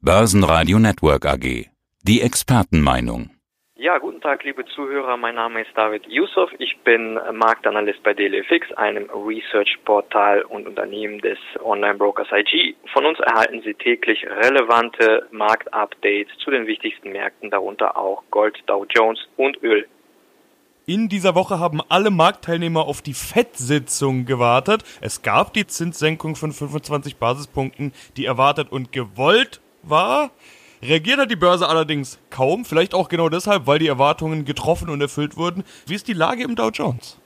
Börsenradio Network AG. Die Expertenmeinung. Ja, guten Tag, liebe Zuhörer. Mein Name ist David Yusuf. Ich bin Marktanalyst bei DailyFix, einem Research-Portal und Unternehmen des Online-Brokers IG. Von uns erhalten Sie täglich relevante Marktupdates zu den wichtigsten Märkten, darunter auch Gold, Dow Jones und Öl. In dieser Woche haben alle Marktteilnehmer auf die FED-Sitzung gewartet. Es gab die Zinssenkung von 25 Basispunkten, die erwartet und gewollt war. Reagiert hat die Börse allerdings kaum, vielleicht auch genau deshalb, weil die Erwartungen getroffen und erfüllt wurden. Wie ist die Lage im Dow Jones?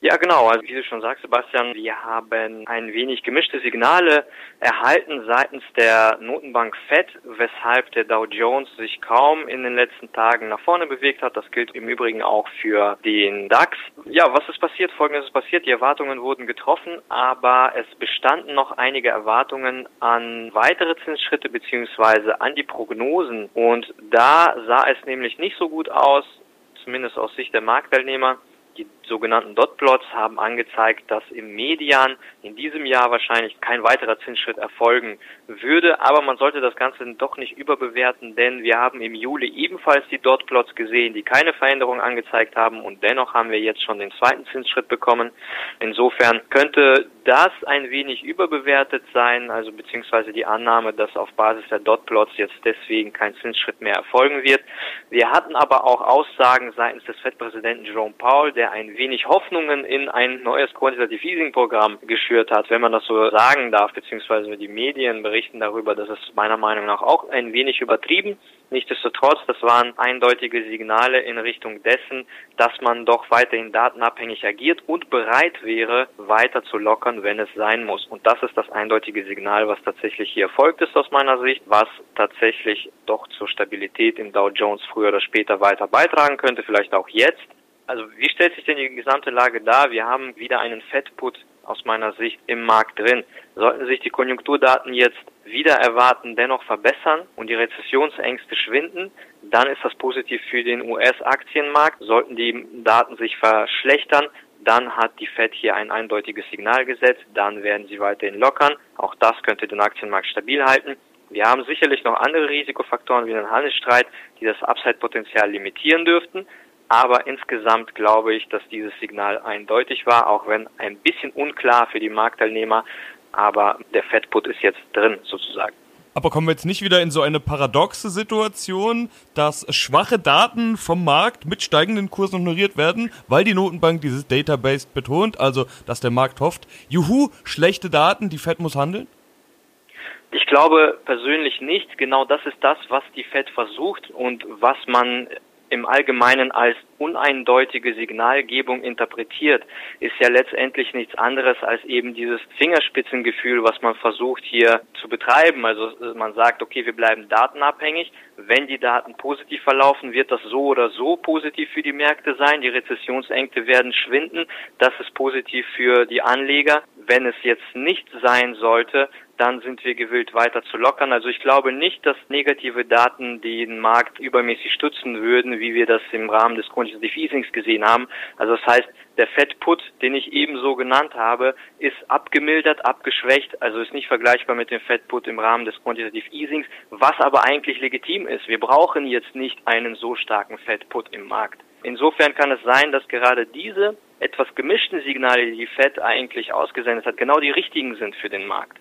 Ja, genau. Also wie du schon sagst, Sebastian, wir haben ein wenig gemischte Signale erhalten seitens der Notenbank Fed, weshalb der Dow Jones sich kaum in den letzten Tagen nach vorne bewegt hat. Das gilt im Übrigen auch für den DAX. Ja, was ist passiert? Folgendes ist passiert. Die Erwartungen wurden getroffen, aber es bestanden noch einige Erwartungen an weitere Zinsschritte beziehungsweise an die Prognosen. Und da sah es nämlich nicht so gut aus, zumindest aus Sicht der Marktteilnehmer. Die sogenannten Dotplots haben angezeigt, dass im Median in diesem Jahr wahrscheinlich kein weiterer Zinsschritt erfolgen würde. Aber man sollte das Ganze doch nicht überbewerten, denn wir haben im Juli ebenfalls die Dotplots gesehen, die keine Veränderung angezeigt haben und dennoch haben wir jetzt schon den zweiten Zinsschritt bekommen. Insofern könnte das ein wenig überbewertet sein, also beziehungsweise die Annahme, dass auf Basis der Dotplots jetzt deswegen kein Zinsschritt mehr erfolgen wird. Wir hatten aber auch Aussagen seitens des FED-Präsidenten Jerome Powell, der ein wenig Hoffnungen in ein neues Quantitative Easing Programm geschürt hat, wenn man das so sagen darf, beziehungsweise die Medien berichten darüber, dass es meiner Meinung nach auch ein wenig übertrieben. Nichtsdestotrotz, das waren eindeutige Signale in Richtung dessen, dass man doch weiterhin datenabhängig agiert und bereit wäre, weiter zu lockern, wenn es sein muss. Und das ist das eindeutige Signal, was tatsächlich hier erfolgt ist aus meiner Sicht, was tatsächlich doch zur Stabilität im Dow Jones früher oder später weiter beitragen könnte, vielleicht auch jetzt. Also wie stellt sich denn die gesamte Lage dar? Wir haben wieder einen Fettput aus meiner Sicht im Markt drin. Sollten sich die Konjunkturdaten jetzt wieder erwarten, dennoch verbessern und die Rezessionsängste schwinden, dann ist das positiv für den US-Aktienmarkt. Sollten die Daten sich verschlechtern, dann hat die Fed hier ein eindeutiges Signal gesetzt, dann werden sie weiterhin lockern. Auch das könnte den Aktienmarkt stabil halten. Wir haben sicherlich noch andere Risikofaktoren wie den Handelsstreit, die das Upside-Potenzial limitieren dürften. Aber insgesamt glaube ich, dass dieses Signal eindeutig war, auch wenn ein bisschen unklar für die Marktteilnehmer. Aber der Fettput ist jetzt drin sozusagen. Aber kommen wir jetzt nicht wieder in so eine paradoxe Situation, dass schwache Daten vom Markt mit steigenden Kursen honoriert werden, weil die Notenbank dieses Database betont, also dass der Markt hofft, juhu, schlechte Daten, die Fed muss handeln? Ich glaube persönlich nicht. Genau das ist das, was die Fed versucht und was man im Allgemeinen als uneindeutige Signalgebung interpretiert, ist ja letztendlich nichts anderes als eben dieses Fingerspitzengefühl, was man versucht hier zu betreiben. Also man sagt, okay, wir bleiben datenabhängig. Wenn die Daten positiv verlaufen, wird das so oder so positiv für die Märkte sein. Die Rezessionsängste werden schwinden. Das ist positiv für die Anleger. Wenn es jetzt nicht sein sollte, dann sind wir gewillt weiter zu lockern. Also ich glaube nicht, dass negative Daten den Markt übermäßig stützen würden, wie wir das im Rahmen des Quantitative Easings gesehen haben. Also das heißt, der Fed Put, den ich ebenso genannt habe, ist abgemildert, abgeschwächt, also ist nicht vergleichbar mit dem Fed Put im Rahmen des Quantitative Easings, was aber eigentlich legitim ist. Wir brauchen jetzt nicht einen so starken Fed Put im Markt. Insofern kann es sein, dass gerade diese etwas gemischten Signale, die die Fed eigentlich ausgesendet hat, genau die richtigen sind für den Markt.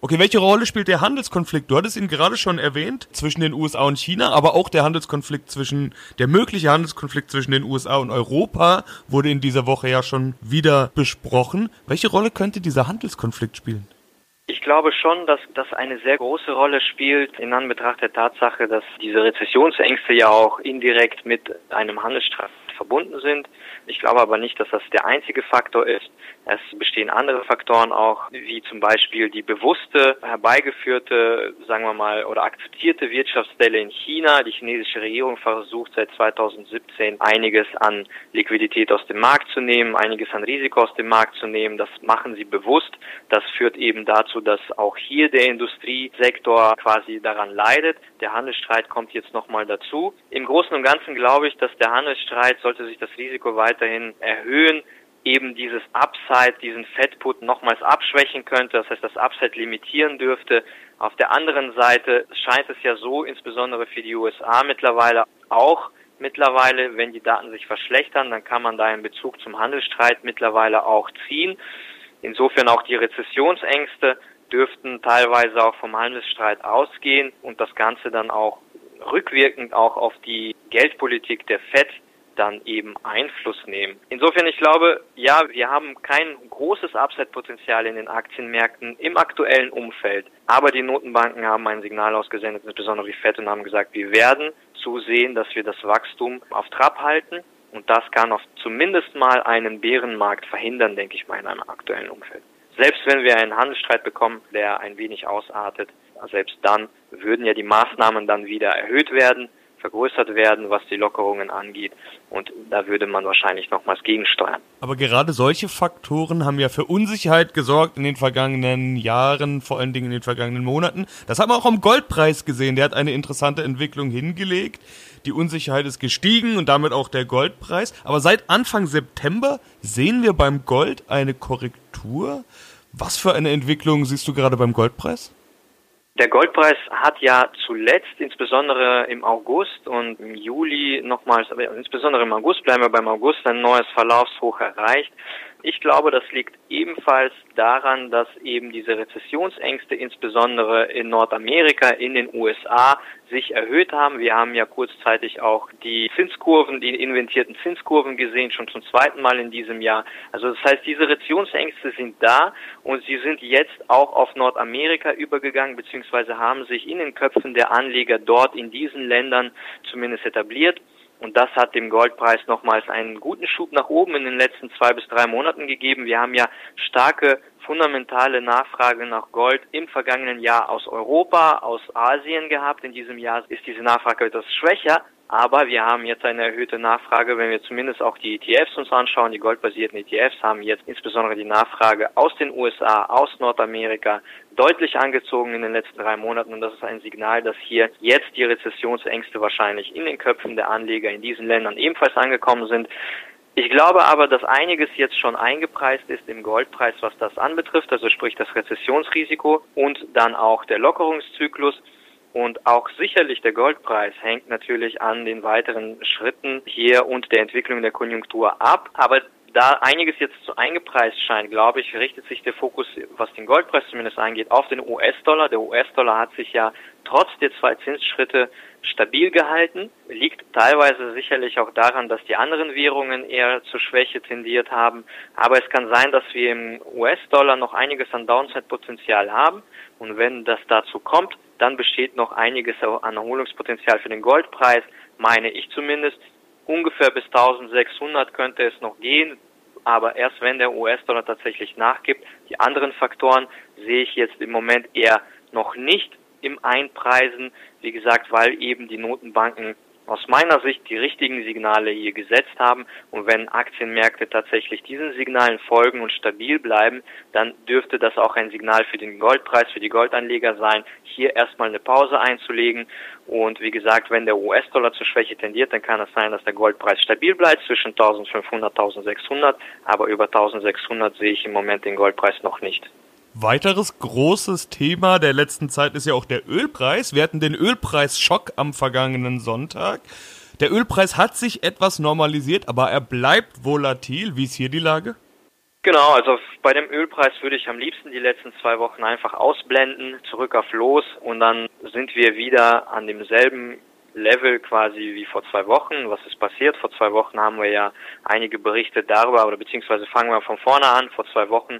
Okay, welche Rolle spielt der Handelskonflikt? Du hattest ihn gerade schon erwähnt, zwischen den USA und China, aber auch der Handelskonflikt zwischen, der mögliche Handelskonflikt zwischen den USA und Europa wurde in dieser Woche ja schon wieder besprochen. Welche Rolle könnte dieser Handelskonflikt spielen? Ich glaube schon, dass das eine sehr große Rolle spielt in Anbetracht der Tatsache, dass diese Rezessionsängste ja auch indirekt mit einem Handelsstreit verbunden sind. Ich glaube aber nicht, dass das der einzige Faktor ist. Es bestehen andere Faktoren auch, wie zum Beispiel die bewusste herbeigeführte, sagen wir mal, oder akzeptierte Wirtschaftsstelle in China. Die chinesische Regierung versucht seit 2017 einiges an Liquidität aus dem Markt zu nehmen, einiges an Risiko aus dem Markt zu nehmen. Das machen sie bewusst. Das führt eben dazu, dass auch hier der Industriesektor quasi daran leidet. Der Handelsstreit kommt jetzt nochmal dazu. Im Großen und Ganzen glaube ich, dass der Handelsstreit, sollte sich das Risiko weiterhin erhöhen, eben dieses Upside, diesen Fettput nochmals abschwächen könnte, das heißt das Upside limitieren dürfte, Auf der anderen Seite scheint es ja so, insbesondere für die USA mittlerweile auch mittlerweile, wenn die Daten sich verschlechtern, dann kann man da einen Bezug zum Handelsstreit mittlerweile auch ziehen. Insofern auch die Rezessionsängste dürften teilweise auch vom Handelsstreit ausgehen und das Ganze dann auch rückwirkend auch auf die Geldpolitik der FED dann eben Einfluss nehmen. Insofern, ich glaube, ja, wir haben kein großes Upside-Potenzial in den Aktienmärkten im aktuellen Umfeld. Aber die Notenbanken haben ein Signal ausgesendet, insbesondere die FED, und haben gesagt, wir werden zusehen, dass wir das Wachstum auf Trab halten. Und das kann auf zumindest mal einen Bärenmarkt verhindern, denke ich mal, in einem aktuellen Umfeld. Selbst wenn wir einen Handelsstreit bekommen, der ein wenig ausartet, selbst dann würden ja die Maßnahmen dann wieder erhöht werden vergrößert werden, was die Lockerungen angeht. Und da würde man wahrscheinlich nochmals gegensteuern. Aber gerade solche Faktoren haben ja für Unsicherheit gesorgt in den vergangenen Jahren, vor allen Dingen in den vergangenen Monaten. Das haben wir auch am Goldpreis gesehen. Der hat eine interessante Entwicklung hingelegt. Die Unsicherheit ist gestiegen und damit auch der Goldpreis. Aber seit Anfang September sehen wir beim Gold eine Korrektur. Was für eine Entwicklung siehst du gerade beim Goldpreis? Der Goldpreis hat ja zuletzt, insbesondere im August und im Juli nochmals, aber insbesondere im August bleiben wir beim August, ein neues Verlaufshoch erreicht. Ich glaube, das liegt ebenfalls daran, dass eben diese Rezessionsängste insbesondere in Nordamerika, in den USA sich erhöht haben. Wir haben ja kurzzeitig auch die Zinskurven, die inventierten Zinskurven gesehen, schon zum zweiten Mal in diesem Jahr. Also das heißt, diese Rezessionsängste sind da und sie sind jetzt auch auf Nordamerika übergegangen, beziehungsweise haben sich in den Köpfen der Anleger dort in diesen Ländern zumindest etabliert. Und das hat dem Goldpreis nochmals einen guten Schub nach oben in den letzten zwei bis drei Monaten gegeben. Wir haben ja starke fundamentale Nachfrage nach Gold im vergangenen Jahr aus Europa, aus Asien gehabt. In diesem Jahr ist diese Nachfrage etwas schwächer, aber wir haben jetzt eine erhöhte Nachfrage, wenn wir zumindest auch die ETFs uns anschauen. Die goldbasierten ETFs haben jetzt insbesondere die Nachfrage aus den USA, aus Nordamerika deutlich angezogen in den letzten drei Monaten. Und das ist ein Signal, dass hier jetzt die Rezessionsängste wahrscheinlich in den Köpfen der Anleger in diesen Ländern ebenfalls angekommen sind. Ich glaube aber, dass einiges jetzt schon eingepreist ist im Goldpreis, was das anbetrifft, also sprich das Rezessionsrisiko und dann auch der Lockerungszyklus. Und auch sicherlich der Goldpreis hängt natürlich an den weiteren Schritten hier und der Entwicklung der Konjunktur ab. Aber da einiges jetzt zu eingepreist scheint, glaube ich, richtet sich der Fokus, was den Goldpreis zumindest angeht, auf den US-Dollar. Der US-Dollar hat sich ja trotz der zwei Zinsschritte stabil gehalten, liegt teilweise sicherlich auch daran, dass die anderen Währungen eher zur Schwäche tendiert haben. Aber es kann sein, dass wir im US-Dollar noch einiges an Downside-Potenzial haben. Und wenn das dazu kommt, dann besteht noch einiges an Erholungspotenzial für den Goldpreis, meine ich zumindest. Ungefähr bis 1600 könnte es noch gehen, aber erst wenn der US-Dollar tatsächlich nachgibt. Die anderen Faktoren sehe ich jetzt im Moment eher noch nicht im Einpreisen. Wie gesagt, weil eben die Notenbanken aus meiner Sicht die richtigen Signale hier gesetzt haben. Und wenn Aktienmärkte tatsächlich diesen Signalen folgen und stabil bleiben, dann dürfte das auch ein Signal für den Goldpreis, für die Goldanleger sein, hier erstmal eine Pause einzulegen. Und wie gesagt, wenn der US-Dollar zur Schwäche tendiert, dann kann es sein, dass der Goldpreis stabil bleibt zwischen 1500 und 1600. Aber über 1600 sehe ich im Moment den Goldpreis noch nicht. Weiteres großes Thema der letzten Zeit ist ja auch der Ölpreis. Wir hatten den Ölpreisschock am vergangenen Sonntag. Der Ölpreis hat sich etwas normalisiert, aber er bleibt volatil. Wie ist hier die Lage? Genau, also bei dem Ölpreis würde ich am liebsten die letzten zwei Wochen einfach ausblenden, zurück auf Los und dann sind wir wieder an demselben Level quasi wie vor zwei Wochen. Was ist passiert? Vor zwei Wochen haben wir ja einige Berichte darüber, oder beziehungsweise fangen wir von vorne an. Vor zwei Wochen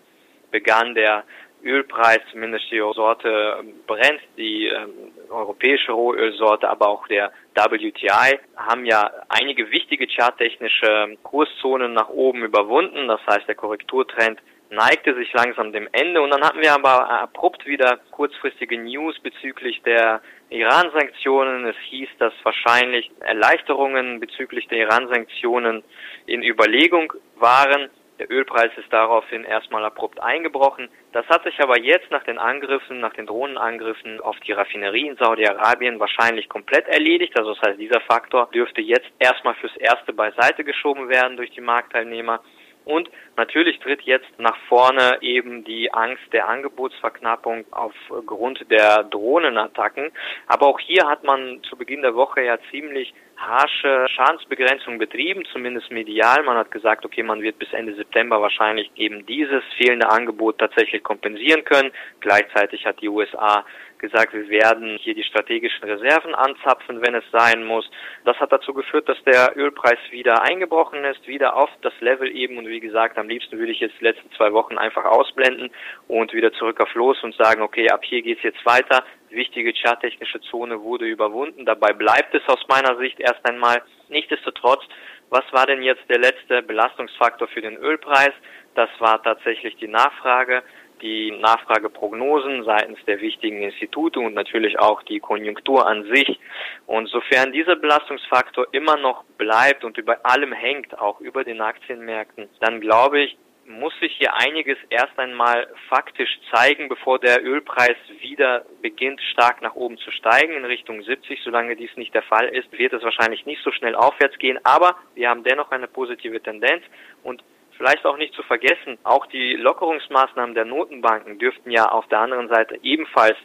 begann der Ölpreis, zumindest die Sorte Brent, die äh, europäische Rohölsorte, aber auch der WTI, haben ja einige wichtige charttechnische Kurszonen nach oben überwunden. Das heißt, der Korrekturtrend neigte sich langsam dem Ende und dann hatten wir aber abrupt wieder kurzfristige News bezüglich der Iran-Sanktionen. Es hieß, dass wahrscheinlich Erleichterungen bezüglich der Iran-Sanktionen in Überlegung waren. Der Ölpreis ist daraufhin erstmal abrupt eingebrochen. Das hat sich aber jetzt nach den Angriffen, nach den Drohnenangriffen auf die Raffinerie in Saudi-Arabien wahrscheinlich komplett erledigt. Also das heißt, dieser Faktor dürfte jetzt erstmal fürs Erste beiseite geschoben werden durch die Marktteilnehmer. Und natürlich tritt jetzt nach vorne eben die Angst der Angebotsverknappung aufgrund der Drohnenattacken. Aber auch hier hat man zu Beginn der Woche ja ziemlich harsche Schadensbegrenzung betrieben, zumindest medial. Man hat gesagt, okay, man wird bis Ende September wahrscheinlich eben dieses fehlende Angebot tatsächlich kompensieren können. Gleichzeitig hat die USA gesagt, wir werden hier die strategischen Reserven anzapfen, wenn es sein muss. Das hat dazu geführt, dass der Ölpreis wieder eingebrochen ist, wieder auf das Level eben. Und wie gesagt, am liebsten würde ich jetzt die letzten zwei Wochen einfach ausblenden und wieder zurück auf Los und sagen, okay, ab hier geht's jetzt weiter wichtige charttechnische Zone wurde überwunden. Dabei bleibt es aus meiner Sicht erst einmal. Nichtsdestotrotz, was war denn jetzt der letzte Belastungsfaktor für den Ölpreis? Das war tatsächlich die Nachfrage, die Nachfrageprognosen seitens der wichtigen Institute und natürlich auch die Konjunktur an sich. Und sofern dieser Belastungsfaktor immer noch bleibt und über allem hängt, auch über den Aktienmärkten, dann glaube ich, muss sich hier einiges erst einmal faktisch zeigen, bevor der Ölpreis wieder beginnt stark nach oben zu steigen in Richtung 70. Solange dies nicht der Fall ist, wird es wahrscheinlich nicht so schnell aufwärts gehen. Aber wir haben dennoch eine positive Tendenz und Vielleicht auch nicht zu vergessen, auch die Lockerungsmaßnahmen der Notenbanken dürften ja auf der anderen Seite ebenfalls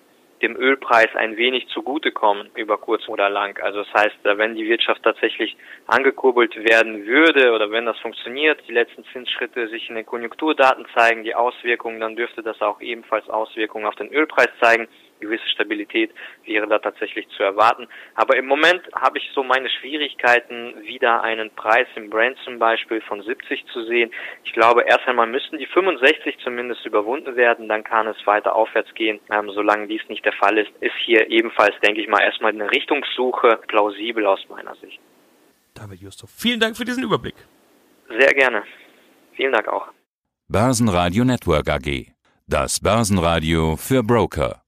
dem Ölpreis ein wenig zugutekommen über kurz oder lang. Also das heißt, wenn die Wirtschaft tatsächlich angekurbelt werden würde oder wenn das funktioniert, die letzten Zinsschritte sich in den Konjunkturdaten zeigen, die Auswirkungen, dann dürfte das auch ebenfalls Auswirkungen auf den Ölpreis zeigen gewisse Stabilität wäre da tatsächlich zu erwarten. Aber im Moment habe ich so meine Schwierigkeiten, wieder einen Preis im Brand zum Beispiel von 70 zu sehen. Ich glaube, erst einmal müssten die 65 zumindest überwunden werden, dann kann es weiter aufwärts gehen. Ähm, solange dies nicht der Fall ist, ist hier ebenfalls, denke ich mal, erstmal eine Richtungssuche plausibel aus meiner Sicht. David Justo, vielen Dank für diesen Überblick. Sehr gerne. Vielen Dank auch. Börsenradio Network AG. Das Börsenradio für Broker.